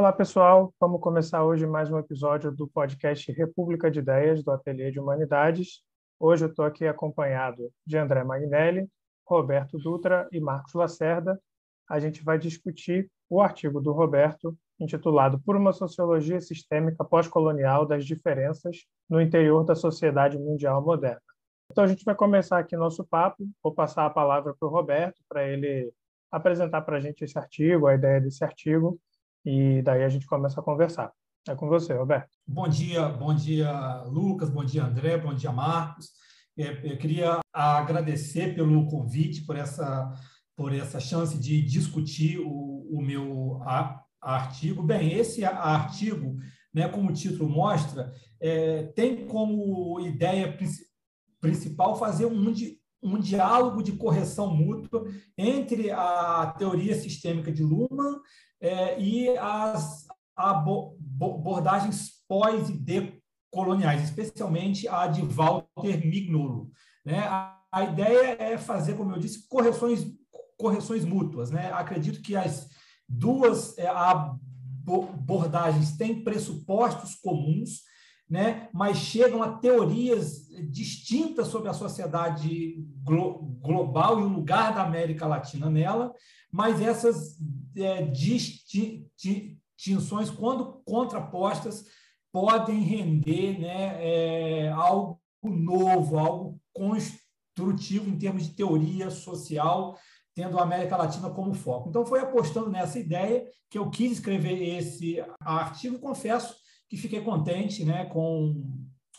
Olá, pessoal. Vamos começar hoje mais um episódio do podcast República de Ideias, do Ateliê de Humanidades. Hoje eu estou aqui acompanhado de André Magnelli, Roberto Dutra e Marcos Lacerda. A gente vai discutir o artigo do Roberto, intitulado Por uma Sociologia Sistêmica Pós-Colonial das Diferenças no Interior da Sociedade Mundial Moderna. Então, a gente vai começar aqui nosso papo. Vou passar a palavra para o Roberto, para ele apresentar para a gente esse artigo, a ideia desse artigo, e daí a gente começa a conversar. É com você, Roberto. Bom dia, bom dia, Lucas, bom dia, André, bom dia, Marcos. É, eu queria agradecer pelo convite, por essa, por essa chance de discutir o, o meu artigo. Bem, esse artigo, né, como o título mostra, é, tem como ideia principal fazer um, um diálogo de correção mútua entre a teoria sistêmica de Luhmann é, e as abordagens pós e decoloniais, especialmente a de Walter Mignolo. Né? A, a, ideia é fazer, como eu disse, correções, correções mútuas. Né? Acredito que as duas é, abordagens têm pressupostos comuns, né? mas chegam a teorias distintas sobre a sociedade glo global e o lugar da América Latina nela, mas essas é, distinções, quando contrapostas, podem render né, é, algo novo, algo construtivo em termos de teoria social, tendo a América Latina como foco. Então, foi apostando nessa ideia que eu quis escrever esse artigo. Confesso que fiquei contente né, com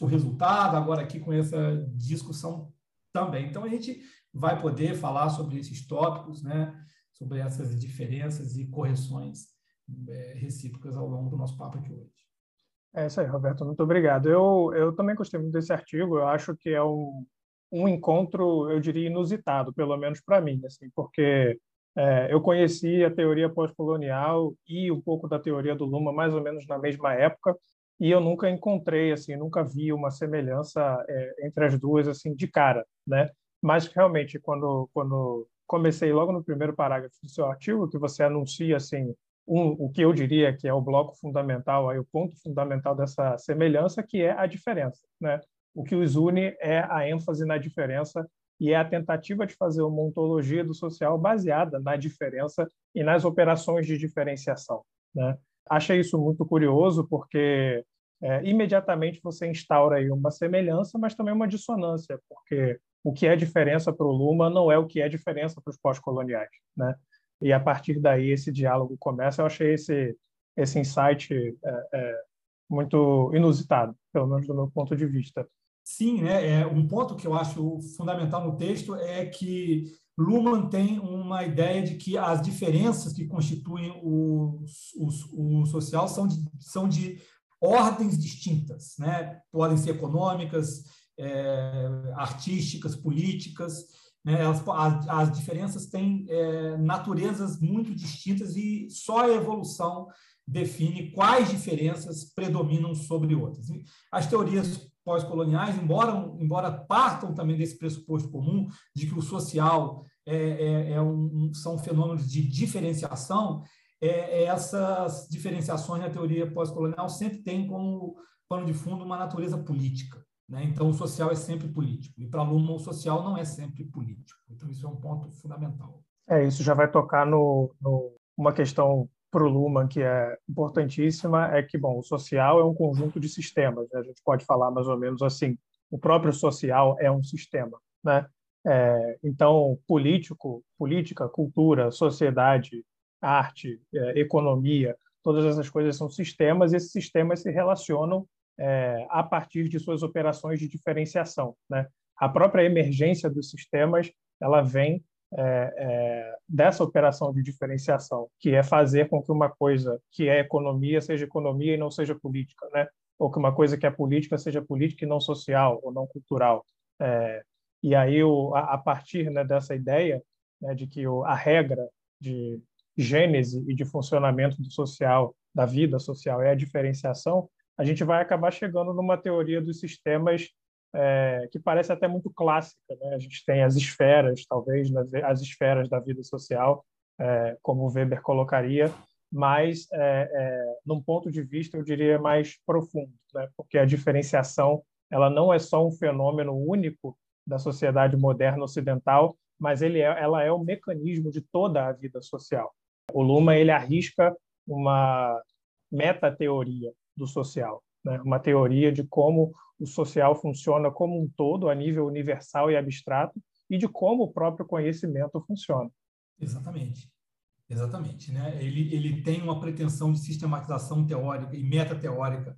o resultado, agora aqui com essa discussão também. Então, a gente vai poder falar sobre esses tópicos, né, sobre essas diferenças e correções é, recíprocas ao longo do nosso papo aqui hoje. É isso aí, Roberto. Muito obrigado. Eu, eu também gostei muito desse artigo. Eu acho que é um, um encontro, eu diria, inusitado, pelo menos para mim, assim, porque é, eu conheci a teoria pós-colonial e um pouco da teoria do Luma mais ou menos na mesma época, e eu nunca encontrei, assim, nunca vi uma semelhança é, entre as duas, assim, de cara, né? Mas realmente, quando quando comecei logo no primeiro parágrafo do seu artigo, que você anuncia assim um, o que eu diria que é o bloco fundamental, aí o ponto fundamental dessa semelhança, que é a diferença, né? O que os une é a ênfase na diferença e é a tentativa de fazer uma ontologia do social baseada na diferença e nas operações de diferenciação, né? Achei isso muito curioso porque é, imediatamente você instaura aí uma semelhança, mas também uma dissonância, porque o que é diferença para o Luma não é o que é diferença para os pós-coloniais, né? E a partir daí esse diálogo começa. Eu achei esse esse insight é, é, muito inusitado, pelo menos do meu ponto de vista. Sim, né? É, um ponto que eu acho fundamental no texto é que Luhmann tem uma ideia de que as diferenças que constituem o, o, o social são de, são de ordens distintas, né? Podem ser econômicas, é, artísticas, políticas. Né? As, as, as, diferenças têm é, naturezas muito distintas e só a evolução define quais diferenças predominam sobre outras. As teorias pós-coloniais, embora, embora partam também desse pressuposto comum de que o social é, é, é um, são fenômenos de diferenciação, é, essas diferenciações na teoria pós-colonial sempre têm como pano de fundo uma natureza política. Né? Então, o social é sempre político. E para aluno, o social não é sempre político. Então, isso é um ponto fundamental. É, isso já vai tocar no, no uma questão para o Luhmann que é importantíssima, é que, bom, o social é um conjunto de sistemas. Né? A gente pode falar mais ou menos assim. O próprio social é um sistema, né? É, então, político, política, cultura, sociedade, arte, é, economia, todas essas coisas são sistemas e esses sistemas se relacionam é, a partir de suas operações de diferenciação. Né? A própria emergência dos sistemas ela vem é, é, dessa operação de diferenciação, que é fazer com que uma coisa que é economia seja economia e não seja política, né? ou que uma coisa que é política seja política e não social ou não cultural. É, e aí, o, a, a, partir né, dessa ideia né, de que o, a regra de gênese e de funcionamento do social, da vida social, é a diferenciação, a gente vai acabar chegando numa teoria dos sistemas é, que parece até muito clássica. Né? A gente tem as esferas, talvez, as esferas da vida social, é, como Weber colocaria, mas é, é, num ponto de vista, eu diria, mais profundo, né? porque a diferenciação ela não é só um fenômeno único da sociedade moderna ocidental, mas ele é, ela é o mecanismo de toda a vida social. O Luma ele arrisca uma metateoria do social, né? uma teoria de como o social funciona como um todo, a nível universal e abstrato, e de como o próprio conhecimento funciona. Exatamente. Exatamente. Né? Ele, ele tem uma pretensão de sistematização teórica e metateórica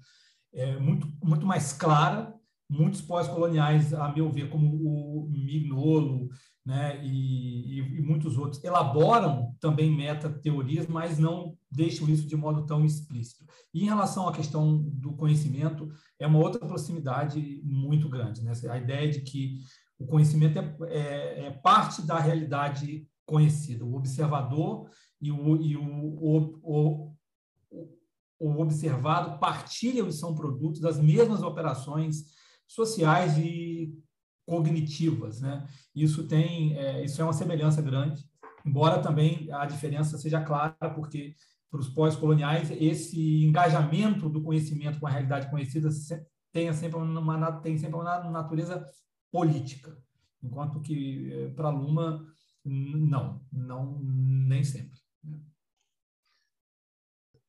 é, muito, muito mais clara. Muitos pós-coloniais, a meu ver, como o Mignolo né, e, e, e muitos outros, elaboram também metateorias, mas não deixam isso de modo tão explícito. E em relação à questão do conhecimento, é uma outra proximidade muito grande. Né? A ideia de que o conhecimento é, é, é parte da realidade conhecida. O observador e o, e o, o, o, o observado partilham e são produtos das mesmas operações sociais e cognitivas. Né? Isso, tem, é, isso é uma semelhança grande, embora também a diferença seja clara, porque para os pós-coloniais esse engajamento do conhecimento com a realidade conhecida tem sempre uma, tem sempre uma natureza política, enquanto que é, para Luma não, não nem sempre.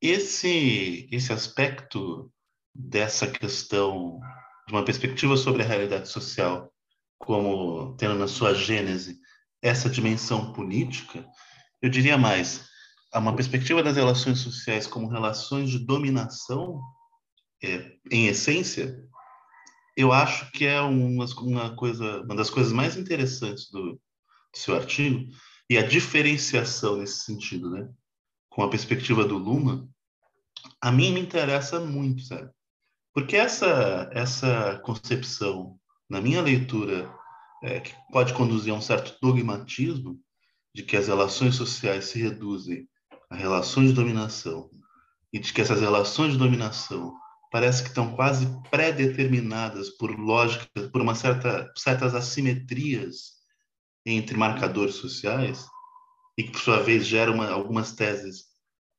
Esse, esse aspecto dessa questão de uma perspectiva sobre a realidade social, como tendo na sua gênese essa dimensão política, eu diria mais, uma perspectiva das relações sociais como relações de dominação, é, em essência, eu acho que é uma, uma coisa, uma das coisas mais interessantes do, do seu artigo e a diferenciação nesse sentido, né? Com a perspectiva do Luma, a mim me interessa muito, sabe? Porque essa essa concepção, na minha leitura, é, que pode conduzir a um certo dogmatismo de que as relações sociais se reduzem a relações de dominação e de que essas relações de dominação parece que estão quase pré-determinadas por lógica, por uma certa certas assimetrias entre marcadores sociais e que por sua vez geram algumas teses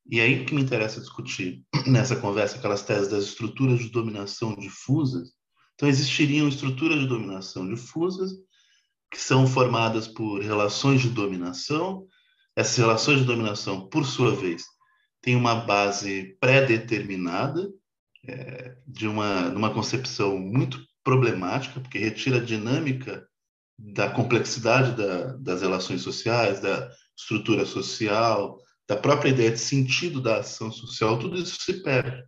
e aí que me interessa discutir nessa conversa aquelas teses das estruturas de dominação difusas. Então, existiriam estruturas de dominação difusas que são formadas por relações de dominação. Essas relações de dominação, por sua vez, têm uma base pré-determinada, é, de uma, uma concepção muito problemática, porque retira a dinâmica da complexidade da, das relações sociais, da estrutura social, da própria ideia de sentido da ação social, tudo isso se perde.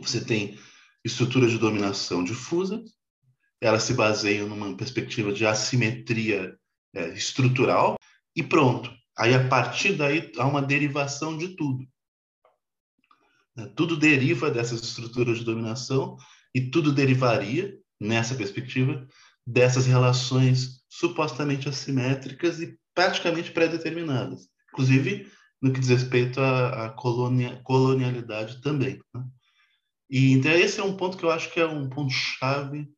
Você tem estruturas de dominação difusa, elas se baseiam numa perspectiva de assimetria é, estrutural, e pronto. Aí, a partir daí, há uma derivação de tudo. Né, tudo deriva dessas estruturas de dominação e tudo derivaria, nessa perspectiva, dessas relações supostamente assimétricas e praticamente pré-determinadas. Inclusive, no que diz respeito à, à colonia, colonialidade também. Né? E então esse é um ponto que eu acho que é um ponto chave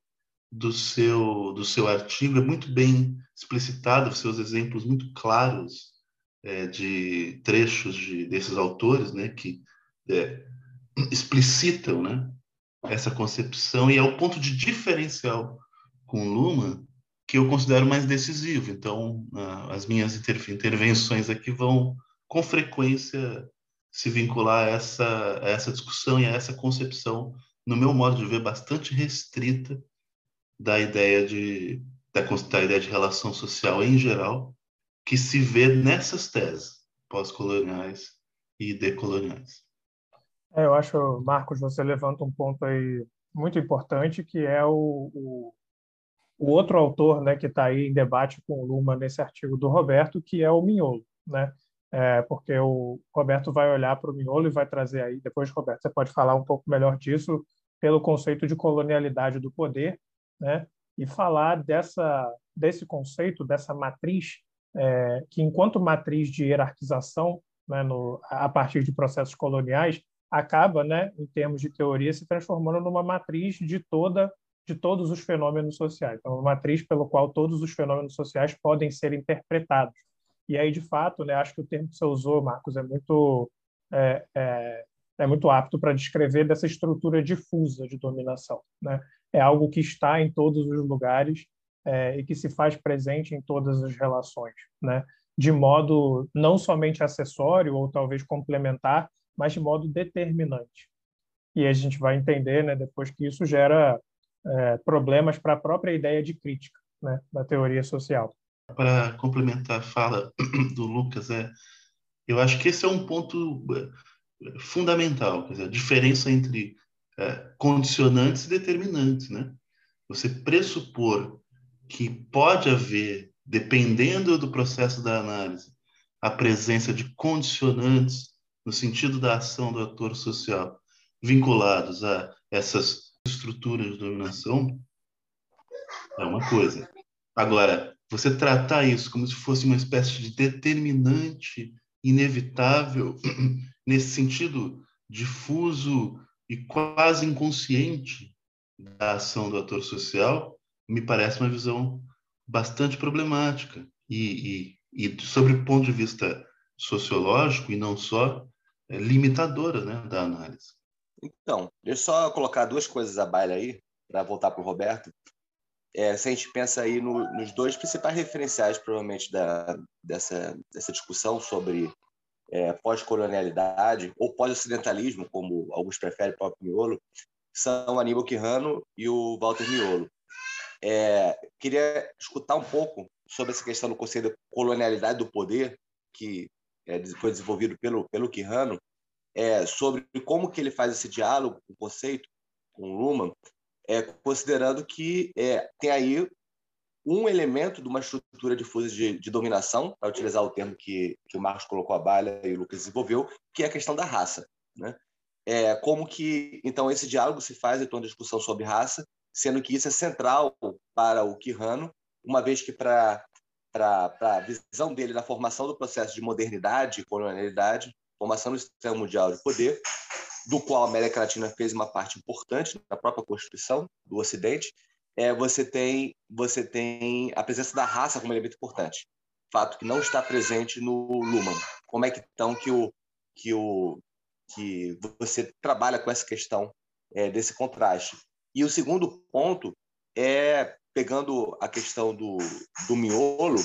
do seu do seu artigo, é muito bem explicitado, seus exemplos muito claros é, de trechos de, desses autores, né, que é, explicitam, né, essa concepção e é o ponto de diferencial com Luma que eu considero mais decisivo. Então, as minhas intervenções aqui vão com frequência se vincular a essa, a essa discussão e a essa concepção, no meu modo de ver, bastante restrita da ideia de, da, da ideia de relação social em geral, que se vê nessas teses pós-coloniais e decoloniais. É, eu acho, Marcos, você levanta um ponto aí muito importante, que é o, o, o outro autor né, que está aí em debate com o Luma nesse artigo do Roberto, que é o Mignolo. Né? É, porque o Roberto vai olhar para o miolo e vai trazer aí, depois, Roberto, você pode falar um pouco melhor disso, pelo conceito de colonialidade do poder, né? e falar dessa, desse conceito, dessa matriz, é, que enquanto matriz de hierarquização, né, no, a partir de processos coloniais, acaba, né, em termos de teoria, se transformando numa matriz de toda de todos os fenômenos sociais. Então, uma matriz pelo qual todos os fenômenos sociais podem ser interpretados. E aí, de fato, né, acho que o termo que você usou, Marcos, é muito é, é, é muito apto para descrever dessa estrutura difusa de dominação. Né? É algo que está em todos os lugares é, e que se faz presente em todas as relações, né? de modo não somente acessório ou talvez complementar, mas de modo determinante. E a gente vai entender né, depois que isso gera é, problemas para a própria ideia de crítica né, da teoria social. Para complementar a fala do Lucas, é, eu acho que esse é um ponto é, fundamental, quer dizer, a diferença entre é, condicionantes e determinantes. Né? Você pressupor que pode haver, dependendo do processo da análise, a presença de condicionantes no sentido da ação do ator social vinculados a essas estruturas de dominação é uma coisa. Agora, você tratar isso como se fosse uma espécie de determinante inevitável, nesse sentido difuso e quase inconsciente da ação do ator social, me parece uma visão bastante problemática. E, e, e sobre o ponto de vista sociológico, e não só, é limitadora né, da análise. Então, deixa eu só colocar duas coisas a baila aí, para voltar para o Roberto. É, se a gente pensa aí no, nos dois principais referenciais, provavelmente, da, dessa, dessa discussão sobre é, pós-colonialidade ou pós-ocidentalismo, como alguns preferem, o próprio Miolo, são Aníbal Quirrano e o Walter Miolo. É, queria escutar um pouco sobre essa questão do conceito de colonialidade do poder, que é, foi desenvolvido pelo, pelo Quirrano, é, sobre como que ele faz esse diálogo o conceito, com Luhmann, é, considerando que é, tem aí um elemento de uma estrutura difusa de, de dominação, para utilizar o termo que, que o Marcos colocou a balha e o Lucas desenvolveu, que é a questão da raça. Né? É, como que, então, esse diálogo se faz em torno da discussão sobre raça, sendo que isso é central para o Quirrano, uma vez que para a visão dele da formação do processo de modernidade e colonialidade, formação do sistema mundial de poder, do qual a América Latina fez uma parte importante na própria Constituição do Ocidente, é, você tem você tem a presença da raça como elemento importante, fato que não está presente no Luhmann. Como é que então que o que o que você trabalha com essa questão é, desse contraste? E o segundo ponto é pegando a questão do, do miolo,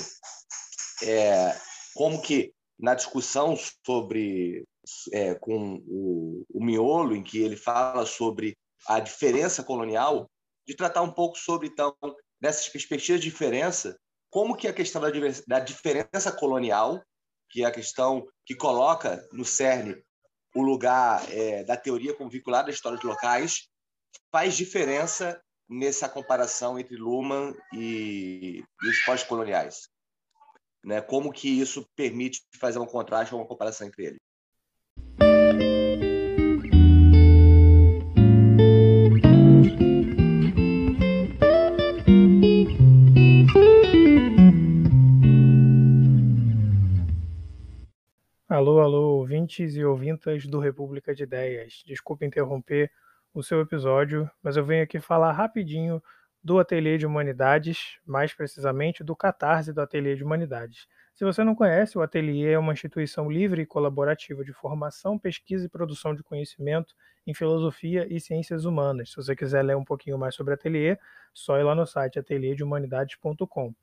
é, como que na discussão sobre é, com o, o miolo, em que ele fala sobre a diferença colonial, de tratar um pouco sobre então dessas perspectivas de diferença, como que a questão da, da diferença colonial, que é a questão que coloca no cerne o lugar é, da teoria como vinculada à história de locais, faz diferença nessa comparação entre Luhmann e, e os pós-coloniais né? Como que isso permite fazer um contraste ou uma comparação entre eles? Alô, alô, ouvintes e ouvintas do República de Ideias. Desculpe interromper o seu episódio, mas eu venho aqui falar rapidinho do Ateliê de Humanidades, mais precisamente do Catarse do Ateliê de Humanidades. Se você não conhece, o Ateliê é uma instituição livre e colaborativa de formação, pesquisa e produção de conhecimento em filosofia e ciências humanas. Se você quiser ler um pouquinho mais sobre o Ateliê, só ir lá no site ateliêdehumanidades.com.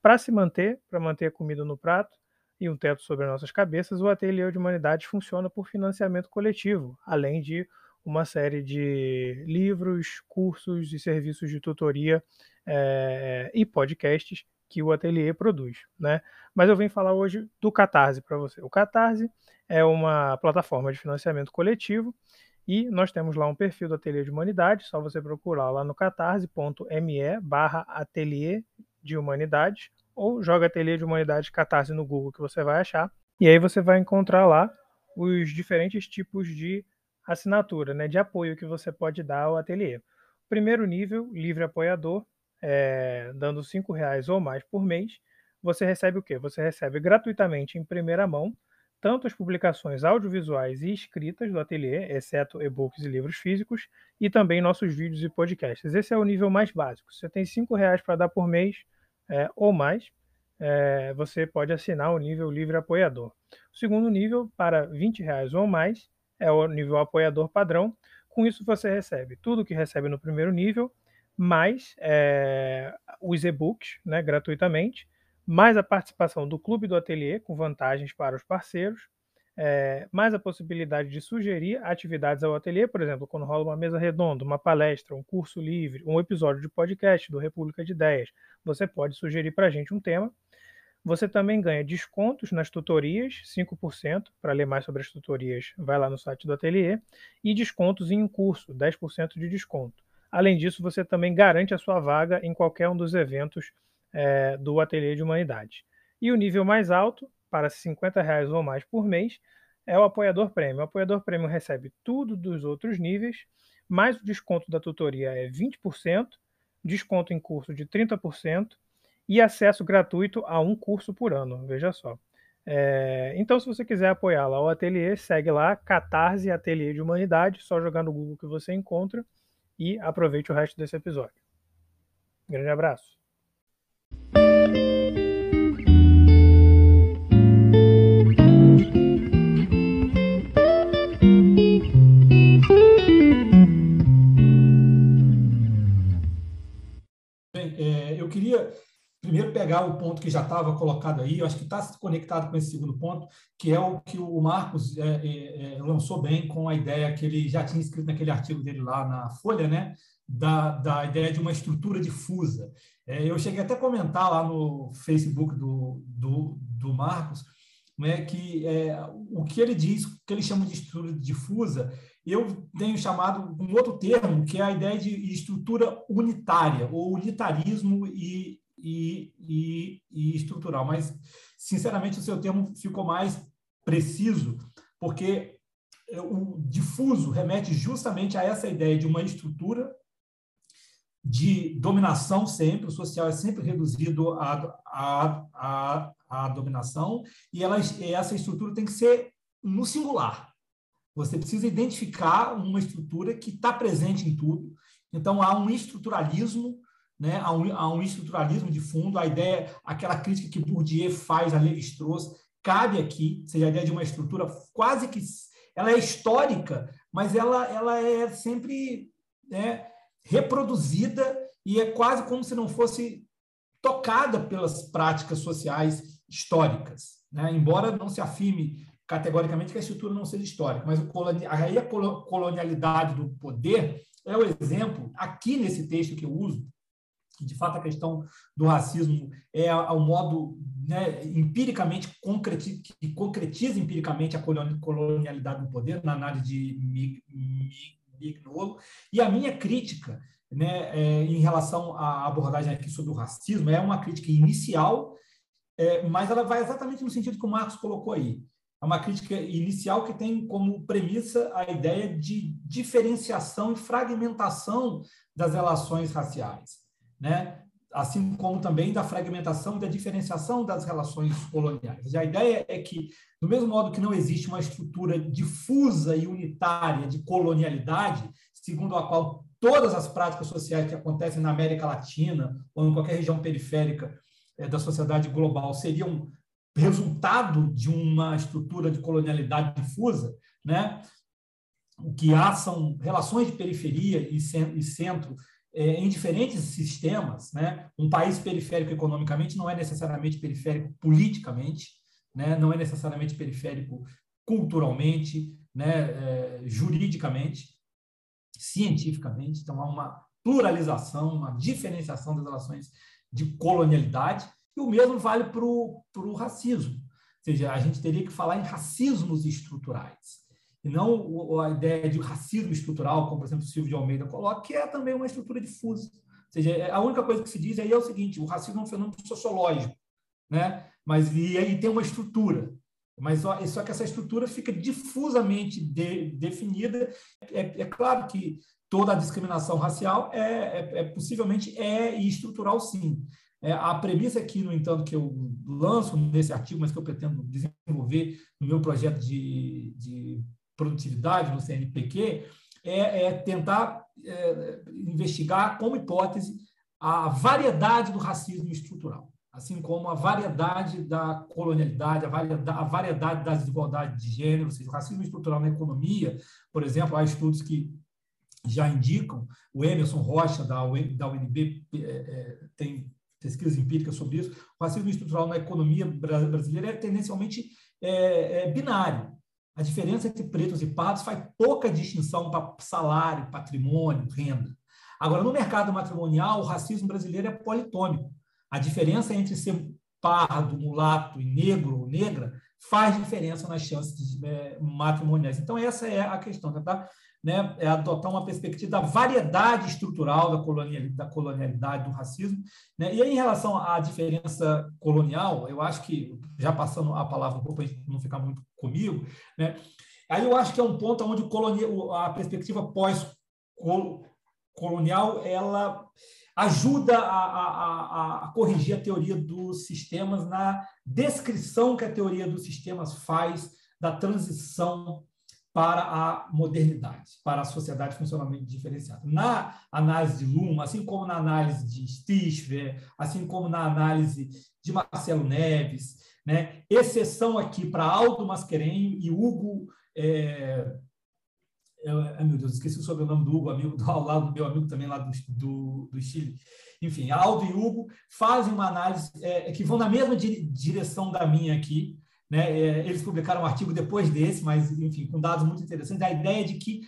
Para se manter, para manter a comida no prato e um teto sobre nossas cabeças, o Ateliê de Humanidades funciona por financiamento coletivo, além de uma série de livros, cursos e serviços de tutoria é, e podcasts que o Ateliê produz, né? Mas eu vim falar hoje do Catarse para você. O Catarse é uma plataforma de financiamento coletivo e nós temos lá um perfil do Ateliê de Humanidades, só você procurar lá no catarse.me barra ateliê de humanidades ou joga Ateliê de Humanidades Catarse no Google que você vai achar. E aí você vai encontrar lá os diferentes tipos de assinatura, né, de apoio que você pode dar ao ateliê. Primeiro nível, livre apoiador, é, dando R$ reais ou mais por mês, você recebe o quê? Você recebe gratuitamente em primeira mão tanto as publicações audiovisuais e escritas do ateliê, exceto e-books e livros físicos, e também nossos vídeos e podcasts. Esse é o nível mais básico. Você tem R$ reais para dar por mês é, ou mais, é, você pode assinar o nível livre apoiador. O segundo nível, para 20 reais ou mais, é o nível apoiador padrão. Com isso, você recebe tudo que recebe no primeiro nível, mais é, os e-books né, gratuitamente, mais a participação do Clube do Ateliê, com vantagens para os parceiros, é, mais a possibilidade de sugerir atividades ao ateliê, por exemplo, quando rola uma mesa redonda, uma palestra, um curso livre, um episódio de podcast do República de Ideias, você pode sugerir para a gente um tema. Você também ganha descontos nas tutorias, 5%, para ler mais sobre as tutorias, vai lá no site do ateliê, e descontos em um curso, 10% de desconto. Além disso, você também garante a sua vaga em qualquer um dos eventos é, do Ateliê de Humanidade. E o nível mais alto, para 50 reais ou mais por mês, é o apoiador prêmio. O apoiador prêmio recebe tudo dos outros níveis, mais o desconto da tutoria é 20%, desconto em curso de 30% e acesso gratuito a um curso por ano. Veja só. É, então, se você quiser apoiar lá o ateliê, segue lá, Catarse Ateliê de Humanidade, só jogar no Google que você encontra e aproveite o resto desse episódio. Grande abraço. Primeiro pegar o ponto que já estava colocado aí, eu acho que está conectado com esse segundo ponto, que é o que o Marcos é, é, é, lançou bem com a ideia que ele já tinha escrito naquele artigo dele lá na Folha, né? Da, da ideia de uma estrutura difusa. É, eu cheguei até a comentar lá no Facebook do, do, do Marcos, né, que é, o que ele diz, o que ele chama de estrutura difusa, eu tenho chamado um outro termo, que é a ideia de estrutura unitária, ou unitarismo e e, e, e estrutural. Mas, sinceramente, o seu termo ficou mais preciso, porque o difuso remete justamente a essa ideia de uma estrutura de dominação sempre, o social é sempre reduzido à, à, à, à dominação, e ela, essa estrutura tem que ser no singular. Você precisa identificar uma estrutura que está presente em tudo. Então, há um estruturalismo né, a, um, a um estruturalismo de fundo, a ideia, aquela crítica que Bourdieu faz a Levi-Strauss, cabe aqui, seja a ideia de uma estrutura quase que ela é histórica, mas ela, ela é sempre né, reproduzida e é quase como se não fosse tocada pelas práticas sociais históricas, né? embora não se afirme categoricamente que a estrutura não seja histórica, mas aí a colonialidade do poder é o exemplo, aqui nesse texto que eu uso, que de fato a questão do racismo é ao modo né, empiricamente concretiza, que concretiza empiricamente a colonialidade do poder na análise de Mignolo. E a minha crítica né, é, em relação à abordagem aqui sobre o racismo é uma crítica inicial é, mas ela vai exatamente no sentido que o Marcos colocou aí. É uma crítica inicial que tem como premissa a ideia de diferenciação e fragmentação das relações raciais né? assim como também da fragmentação e da diferenciação das relações coloniais. A ideia é que, do mesmo modo que não existe uma estrutura difusa e unitária de colonialidade, segundo a qual todas as práticas sociais que acontecem na América Latina ou em qualquer região periférica eh, da sociedade global seriam resultado de uma estrutura de colonialidade difusa, né? O que há são relações de periferia e centro em diferentes sistemas, né? Um país periférico economicamente não é necessariamente periférico politicamente, né? Não é necessariamente periférico culturalmente, né? É, juridicamente, cientificamente. Então há uma pluralização, uma diferenciação das relações de colonialidade e o mesmo vale para o racismo. Ou seja, a gente teria que falar em racismos estruturais não a ideia de racismo estrutural, como, por exemplo, o Silvio de Almeida coloca, que é também uma estrutura difusa. Ou seja, é, a única coisa que se diz aí é o seguinte, o racismo é um fenômeno sociológico, né? mas e aí tem uma estrutura. Mas só, só que essa estrutura fica difusamente de, definida. É, é, claro que toda a discriminação racial é, é, é possivelmente é estrutural, sim. É, a premissa aqui, no entanto, que eu lanço nesse artigo, mas que eu pretendo desenvolver no meu projeto de, de produtividade no CNPq é, é tentar é, investigar como hipótese a variedade do racismo estrutural. assim como a variedade da colonialidade, a variedade, a variedade das desigualdades de gênero, ou seja, o racismo estrutural na economia, por exemplo, há estudos que já indicam, o Emerson Rocha, da, UNB, é, é, tem pesquisas empíricas sobre isso, o racismo estrutural na economia brasileira é tendencialmente é, binário. A diferença entre pretos e pardos faz pouca distinção para salário, patrimônio, renda. Agora, no mercado matrimonial, o racismo brasileiro é politômico. A diferença entre ser pardo, mulato e negro ou negra faz diferença nas chances é, matrimoniais. Então, essa é a questão, tá? né, é adotar uma perspectiva da variedade estrutural da, colonialidade, da colonialidade do racismo. Né? E aí, em relação à diferença colonial, eu acho que, já passando a palavra um pouco para não ficar muito comigo, né? aí eu acho que é um ponto onde a perspectiva pós-colonial ela ajuda a, a, a, corrigir a teoria dos sistemas na descrição que a teoria dos sistemas faz da transição para a modernidade, para a sociedade funcionalmente diferenciada. Na análise de Luhmann, assim como na análise de Stichler, assim como na análise de Marcelo Neves, né? exceção aqui para Aldo Mascarenho e Hugo é, eu, ai, meu Deus, esqueci o sobrenome do Hugo, amigo do, lado do meu amigo também lá do, do, do Chile. Enfim, Aldo e Hugo fazem uma análise é, que vão na mesma di direção da minha aqui. Né? É, eles publicaram um artigo depois desse, mas, enfim, com dados muito interessantes. A ideia de que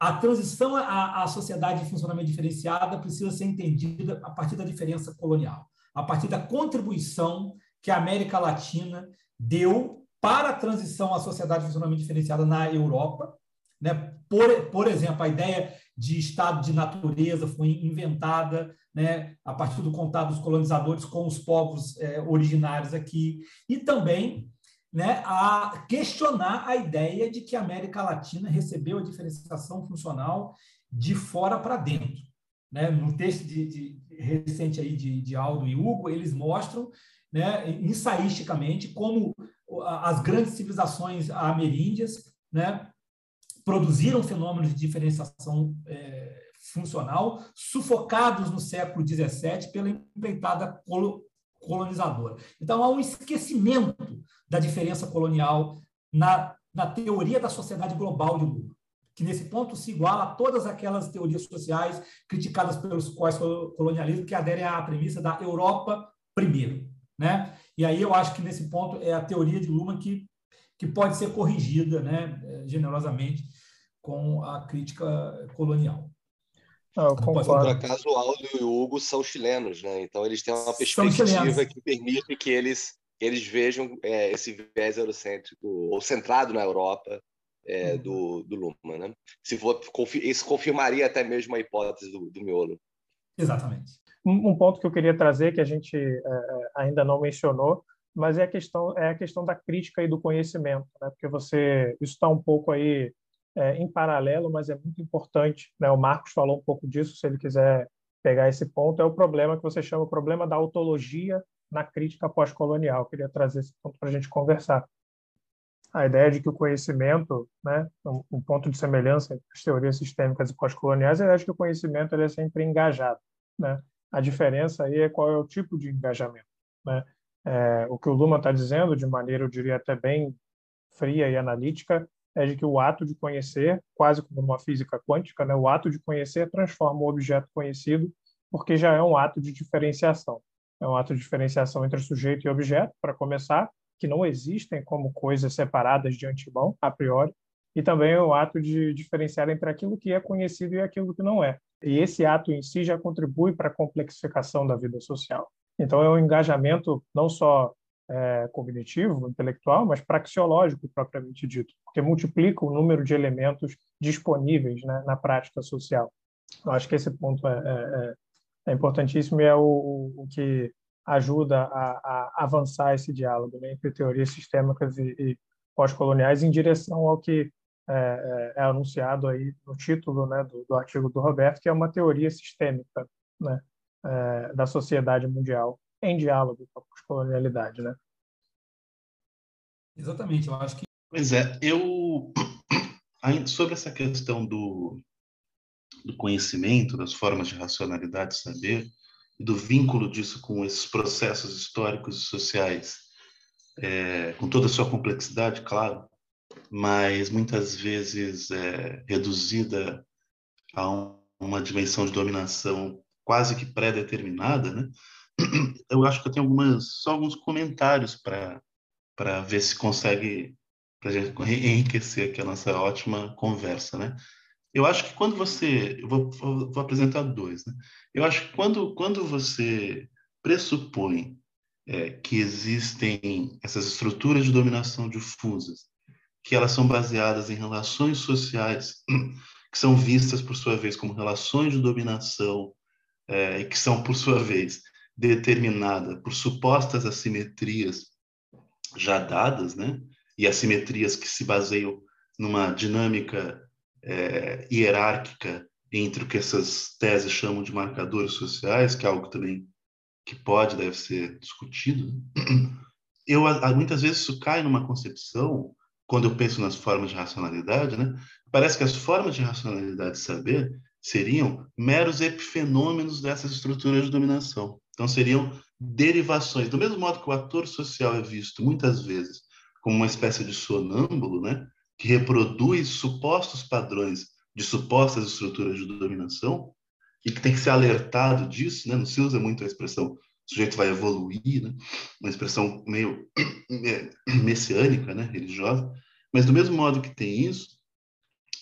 a transição à, à sociedade de funcionamento diferenciada precisa ser entendida a partir da diferença colonial, a partir da contribuição que a América Latina deu para a transição à sociedade de funcionamento diferenciada na Europa né? Por, por exemplo, a ideia de estado de natureza foi inventada né, a partir do contato dos colonizadores com os povos é, originários aqui, e também né, a questionar a ideia de que a América Latina recebeu a diferenciação funcional de fora para dentro. Né? No texto de, de, recente aí de, de Aldo e Hugo, eles mostram né, ensaísticamente como as grandes civilizações ameríndias né, produziram fenômenos de diferenciação é, funcional, sufocados no século XVII pela empreitada colonizadora. Então, há um esquecimento da diferença colonial na, na teoria da sociedade global de Lula, que nesse ponto se iguala a todas aquelas teorias sociais criticadas pelos quais colonialismo que aderem à premissa da Europa primeiro. Né? E aí eu acho que nesse ponto é a teoria de Luhmann que que pode ser corrigida né, eh, generosamente com a crítica colonial. Ah, por acaso, o Aldo e o Hugo são chilenos, né? então eles têm uma perspectiva que permite que eles, eles vejam é, esse viés eurocêntrico, ou centrado na Europa, é, uhum. do, do Luhmann. Né? Se for, isso confirmaria até mesmo a hipótese do, do miolo. Exatamente. Um, ponto que eu queria trazer, que a gente é, ainda não mencionou, mas é a questão é a questão da crítica e do conhecimento, né? Porque você está um pouco aí é, em paralelo, mas é muito importante. Né? O Marcos falou um pouco disso, se ele quiser pegar esse ponto, é o problema que você chama o problema da autologia na crítica pós-colonial. Queria trazer esse ponto para a gente conversar. A ideia de que o conhecimento, né, um ponto de semelhança entre as teorias sistêmicas e pós-coloniais, é a ideia de que o conhecimento ele é sempre engajado. Né? A diferença aí é qual é o tipo de engajamento. Né? É, o que o Luma está dizendo, de maneira, eu diria até bem fria e analítica, é de que o ato de conhecer, quase como uma física quântica, né, o ato de conhecer transforma o objeto conhecido, porque já é um ato de diferenciação. É um ato de diferenciação entre sujeito e objeto, para começar, que não existem como coisas separadas de antemão, a priori, e também é o ato de diferenciar entre aquilo que é conhecido e aquilo que não é. E esse ato em si já contribui para a complexificação da vida social. Então, é um engajamento não só é, cognitivo, intelectual, mas praxeológico, propriamente dito, porque multiplica o número de elementos disponíveis né, na prática social. Eu acho que esse ponto é, é, é, é importantíssimo e é o, o que ajuda a, a, avançar esse diálogo né, entre teorias sistêmicas e, e pós-coloniais em direção ao que é, é, é, anunciado aí no título né, do, do, artigo do Roberto, que é uma teoria sistêmica, né? é, da sociedade mundial em diálogo com a pós-colonialidade, né? Exatamente, eu acho que. Pois é, eu sobre essa questão do, do conhecimento, das formas de racionalidade saber, e do vínculo disso com esses processos históricos e sociais, é, com toda a sua complexidade, claro, mas muitas vezes é, reduzida a um, uma dimensão de dominação quase que pré-determinada, né? Eu acho que eu tenho algumas, só alguns comentários para ver se consegue para enriquecer aqui a nossa ótima conversa, né? Eu acho que quando você, eu vou, vou apresentar dois, né? Eu acho que quando quando você pressupõe é, que existem essas estruturas de dominação difusas, que elas são baseadas em relações sociais que são vistas por sua vez como relações de dominação é, que são por sua vez determinadas por supostas assimetrias já dadas, né? E assimetrias que se baseiam numa dinâmica é, hierárquica entre o que essas teses chamam de marcadores sociais, que é algo também que pode, deve ser discutido. Né? Eu muitas vezes isso cai numa concepção, quando eu penso nas formas de racionalidade, né? Parece que as formas de racionalidade de saber seriam meros epifenômenos dessas estruturas de dominação. Então seriam derivações, do mesmo modo que o ator social é visto muitas vezes como uma espécie de sonâmbulo, né? que reproduz supostos padrões de supostas estruturas de dominação e que tem que ser alertado disso, né? Não se usa muito a expressão sujeito vai evoluir, né? Uma expressão meio messiânica, né? Religiosa. Mas do mesmo modo que tem isso,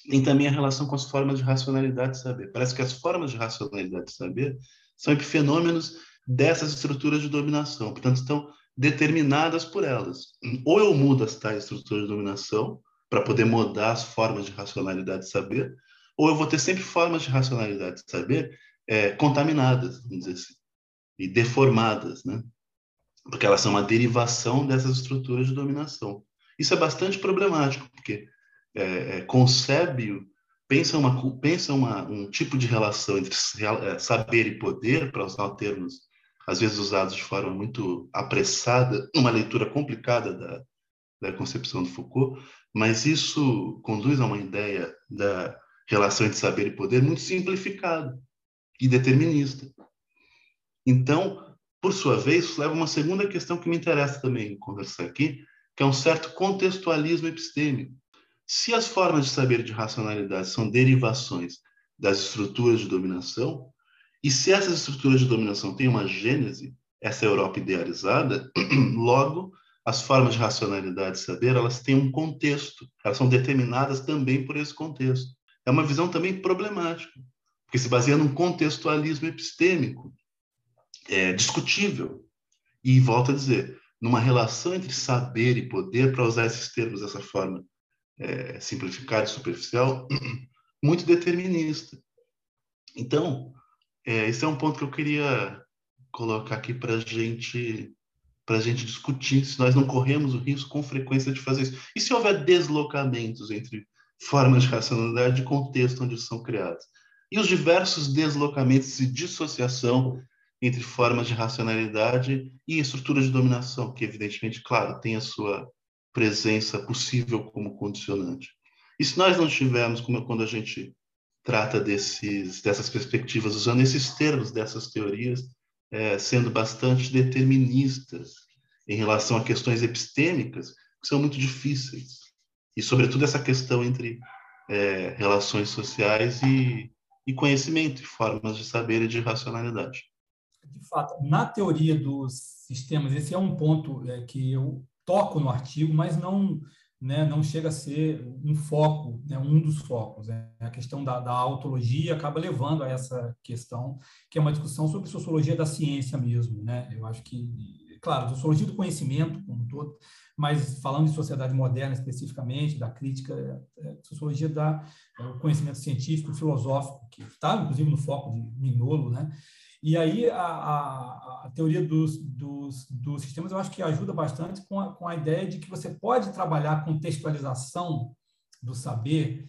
tem também a relação com as formas de racionalidade de saber. Parece que as formas de racionalidade de saber são epifenômenos dessas estruturas de dominação, portanto, estão determinadas por elas. Ou eu mudo as tais estruturas de dominação, para poder mudar as formas de racionalidade de saber, ou eu vou ter sempre formas de racionalidade de saber é, contaminadas, vamos dizer assim, e deformadas, né? Porque elas são uma derivação dessas estruturas de dominação. Isso é bastante problemático, porque é, é, concebe, pensa, uma, pensa uma, um tipo de relação entre é, saber e poder, para usar termos às vezes usados de forma muito apressada, uma leitura complicada da, da concepção do Foucault, mas isso conduz a uma ideia da relação entre saber e poder muito simplificada e determinista. Então, por sua vez, isso leva a uma segunda questão que me interessa também conversar aqui, que é um certo contextualismo epistêmico. Se as formas de saber de racionalidade são derivações das estruturas de dominação, e se essas estruturas de dominação têm uma gênese, essa Europa idealizada, logo as formas de racionalidade e saber, elas têm um contexto, elas são determinadas também por esse contexto. É uma visão também problemática, porque se baseia num contextualismo epistêmico, é, discutível. E volto a dizer, numa relação entre saber e poder, para usar esses termos dessa forma é, simplificada e superficial, muito determinista. Então, é, esse é um ponto que eu queria colocar aqui para gente a gente discutir se nós não corremos o risco com frequência de fazer isso. E se houver deslocamentos entre formas de racionalidade e contexto onde são criadas? E os diversos deslocamentos e dissociação entre formas de racionalidade e estruturas de dominação, que evidentemente, claro, tem a sua presença possível como condicionante. E se nós não tivermos, como quando a gente trata desses, dessas perspectivas, usando esses termos dessas teorias, é, sendo bastante deterministas em relação a questões epistêmicas que são muito difíceis. E, sobretudo, essa questão entre é, relações sociais e, e conhecimento, e formas de saber e de racionalidade. De fato, na teoria dos sistemas, esse é um ponto é, que eu toco no artigo, mas não né, não chega a ser um foco, né, um dos focos. Né? A questão da, da autologia acaba levando a essa questão, que é uma discussão sobre sociologia da ciência mesmo. Né? Eu acho que, claro, sociologia do conhecimento como um todo, mas falando de sociedade moderna especificamente, da crítica, é, é sociologia da é, conhecimento científico, filosófico, que está, inclusive, no foco de Mignolo, né? E aí a, a, a teoria dos, dos, dos, sistemas eu acho que ajuda bastante com a, com a ideia de que você pode trabalhar a contextualização do saber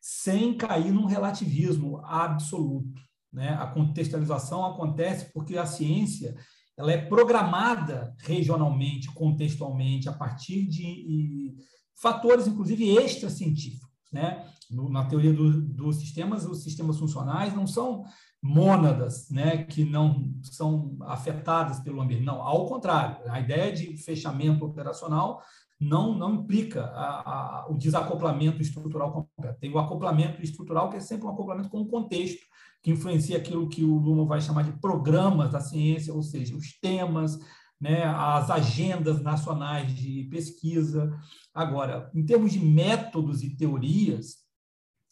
sem cair num relativismo absoluto. Né? A contextualização acontece porque a ciência ela é programada regionalmente, contextualmente, a partir de fatores, inclusive, extracientíficos. Né? No, na teoria do, dos sistemas, os sistemas funcionais não são mônadas, né, que não são afetadas pelo ambiente. Não, ao contrário, a ideia de fechamento operacional não, não implica a, a, o desacoplamento estrutural completo. Tem o acoplamento estrutural, que é sempre um acoplamento com o contexto, que influencia aquilo que o Lumo vai chamar de programas da ciência, ou seja, os temas, né, as agendas nacionais de pesquisa. Agora, em termos de métodos e teorias,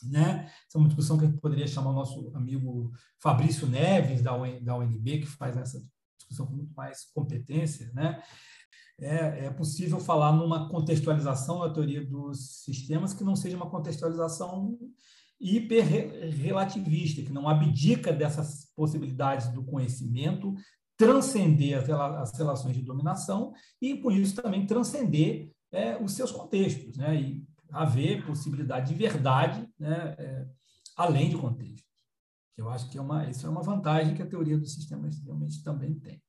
né, essa é uma discussão que poderia chamar o nosso amigo Fabrício Neves, da, da UNB, que faz essa discussão com muito mais competência, né? É, é, possível falar numa contextualização da teoria dos sistemas que não seja uma contextualização hiperrelativista, que não abdica dessas possibilidades do conhecimento, transcender as relações de dominação e, por isso, também transcender é, os seus contextos, né? e haver possibilidade de verdade né? É, além de contexto. Eu acho que é uma, isso é uma vantagem que a teoria dos sistemas realmente também tem.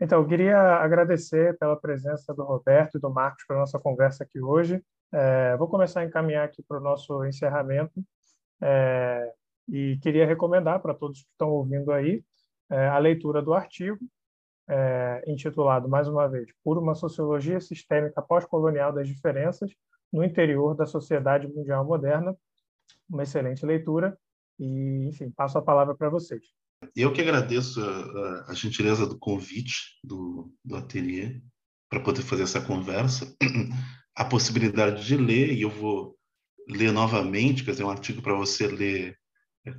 Então, eu queria agradecer pela presença do Roberto e do Marcos para a nossa conversa aqui hoje. É, vou começar a encaminhar aqui para o nosso encerramento é, e queria recomendar para todos que estão ouvindo aí é, a leitura do artigo é, intitulado, mais uma vez, Por uma Sociologia Sistêmica Pós-Colonial das Diferenças no Interior da Sociedade Mundial Moderna. Uma excelente leitura e, enfim, passo a palavra para vocês. Eu que agradeço a, a gentileza do convite do, do ateliê para poder fazer essa conversa a possibilidade de ler, e eu vou ler novamente, quer dizer, um artigo para você ler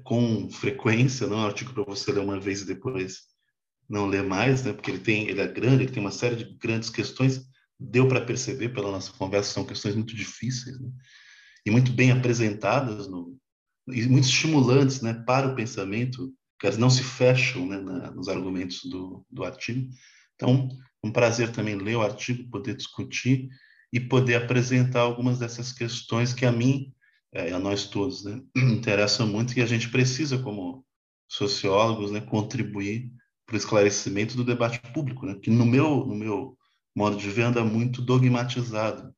com frequência, não é um artigo para você ler uma vez e depois não ler mais, né? porque ele tem, ele é grande, ele tem uma série de grandes questões, deu para perceber pela nossa conversa, são questões muito difíceis, né? e muito bem apresentadas, no, e muito estimulantes né, para o pensamento, que elas não se fecham né, na, nos argumentos do, do artigo. Então, um prazer também ler o artigo, poder discutir, e poder apresentar algumas dessas questões que a mim, é, a nós todos, né, interessam muito e a gente precisa, como sociólogos, né, contribuir para o esclarecimento do debate público, né, que no meu, no meu modo de ver anda muito dogmatizado.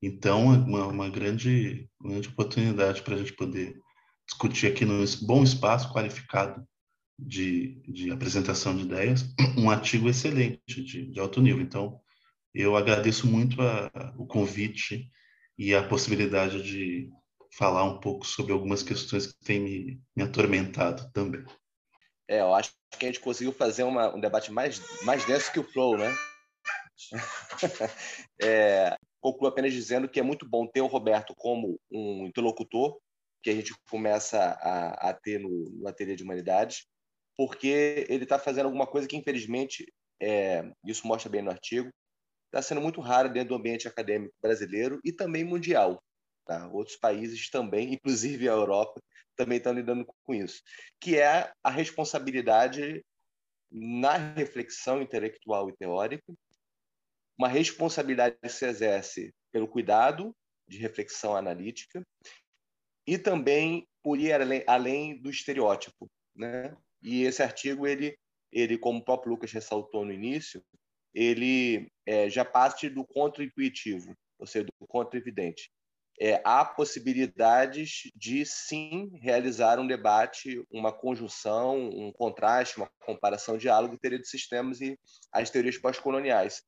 Então, é uma, uma grande, grande oportunidade para a gente poder discutir aqui num bom espaço qualificado de, de apresentação de ideias, um artigo excelente, de, de alto nível. Então, eu agradeço muito a, o convite e a possibilidade de falar um pouco sobre algumas questões que têm me, me atormentado também. É, eu acho que a gente conseguiu fazer uma, um debate mais, mais denso que o Flow, né? é, concluo apenas dizendo que é muito bom ter o Roberto como um interlocutor, que a gente começa a, a ter no, no Ateliê de Humanidades, porque ele está fazendo alguma coisa que, infelizmente, é, isso mostra bem no artigo, está sendo muito rara dentro do ambiente acadêmico brasileiro e também mundial. Tá? Outros países também, inclusive a Europa, também estão lidando com isso, que é a responsabilidade na reflexão intelectual e teórica, uma responsabilidade que se exerce pelo cuidado de reflexão analítica e também por ir além, além do estereótipo, né? E esse artigo ele ele como o próprio Lucas ressaltou no início, ele é, já parte do contra-intuitivo, ou seja, do contra-evidente. É, há possibilidades de, sim, realizar um debate, uma conjunção, um contraste, uma comparação, diálogo, teoria de sistemas e as teorias pós-coloniais.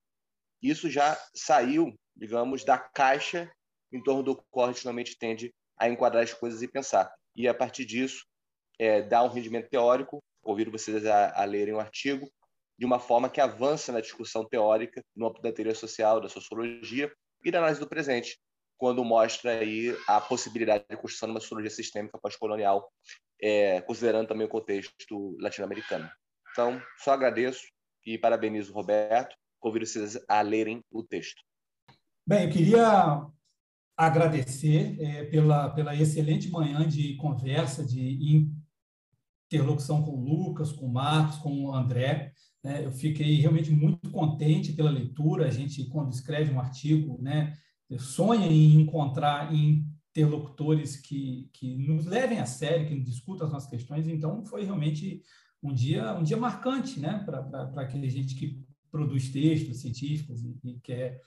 Isso já saiu, digamos, da caixa em torno do qual a gente normalmente tende a enquadrar as coisas e pensar. E, a partir disso, é, dá um rendimento teórico. Convido vocês a, a lerem o artigo de uma forma que avança na discussão teórica no âmbito da teoria social, da sociologia e da análise do presente, quando mostra aí a possibilidade de construção de uma sociologia sistêmica pós-colonial, é, considerando também o contexto latino-americano. Então, só agradeço e parabenizo o Roberto. Convido vocês a lerem o texto. Bem, eu queria agradecer é, pela, pela excelente manhã de conversa, de interlocução com o Lucas, com o Marcos, com o André. Né? Eu fiquei realmente muito contente pela leitura. A gente, quando escreve um artigo, né, sonha em encontrar interlocutores que, que nos levem a sério, que discutam as nossas questões. Então, foi realmente um dia, um dia marcante né, para a gente que produz textos científicos e, e quer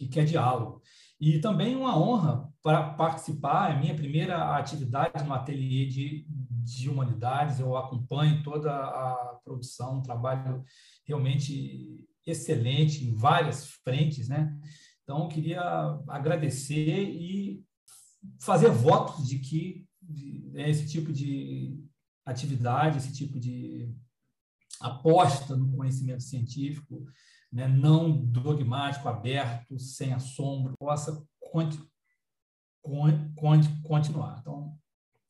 e que é diálogo. E também uma honra para participar, é minha primeira atividade no ateliê de, de humanidades, eu acompanho toda a produção, um trabalho realmente excelente em várias frentes, né? Então, queria agradecer e fazer votos de que esse tipo de atividade, esse tipo de aposta no conhecimento científico, né, não dogmático, aberto, sem assombro, possa conti conti continuar. Então,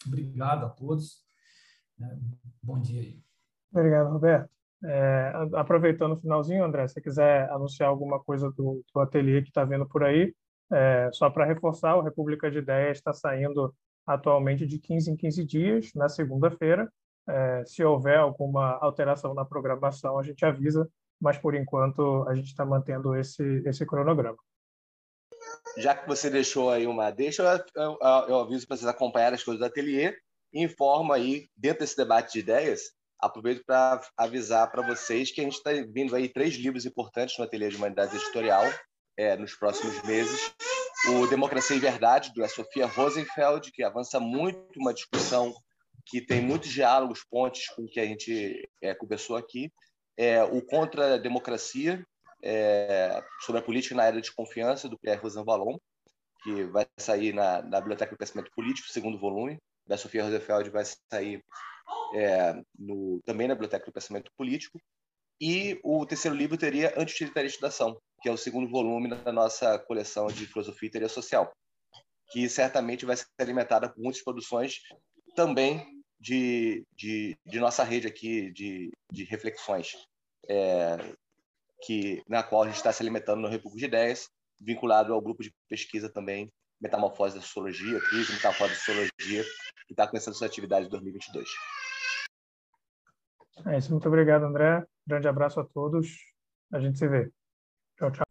obrigado a todos. Né, bom dia aí. Obrigado, Roberto. É, aproveitando o finalzinho, André, se quiser anunciar alguma coisa do, do ateliê que está vindo por aí, é, só para reforçar, o República de Ideias está saindo atualmente de 15 em 15 dias, na segunda-feira. É, se houver alguma alteração na programação, a gente avisa mas por enquanto a gente está mantendo esse, esse cronograma. Já que você deixou aí uma deixa, eu, eu, eu aviso para vocês acompanharem as coisas do ateliê informo aí, dentro desse debate de ideias, aproveito para avisar para vocês que a gente está vindo aí três livros importantes no Ateliê de Humanidades Editorial é, nos próximos meses. O Democracia e Verdade, da Sofia Rosenfeld, que avança muito uma discussão que tem muitos diálogos, pontes com o que a gente é, conversou aqui. É, o Contra a Democracia, é, sobre a política na era de confiança, do Pierre Rosan Vallon, que vai sair na, na Biblioteca do Pensamento Político, segundo volume, da Sofia Rosefeld vai sair é, no, também na Biblioteca do Pensamento Político. E o terceiro livro teria Anti-Utilitarista da Ação, que é o segundo volume da nossa coleção de filosofia e teoria social, que certamente vai ser alimentada por muitas produções também de, de, de nossa rede aqui de, de reflexões, é, que, na qual a gente está se alimentando no República de Ideias, vinculado ao grupo de pesquisa também Metamorfose da Sociologia, Crise Metamorfose da Sociologia, que está começando sua atividade em 2022. É isso, muito obrigado, André. Grande abraço a todos. A gente se vê. Tchau, tchau.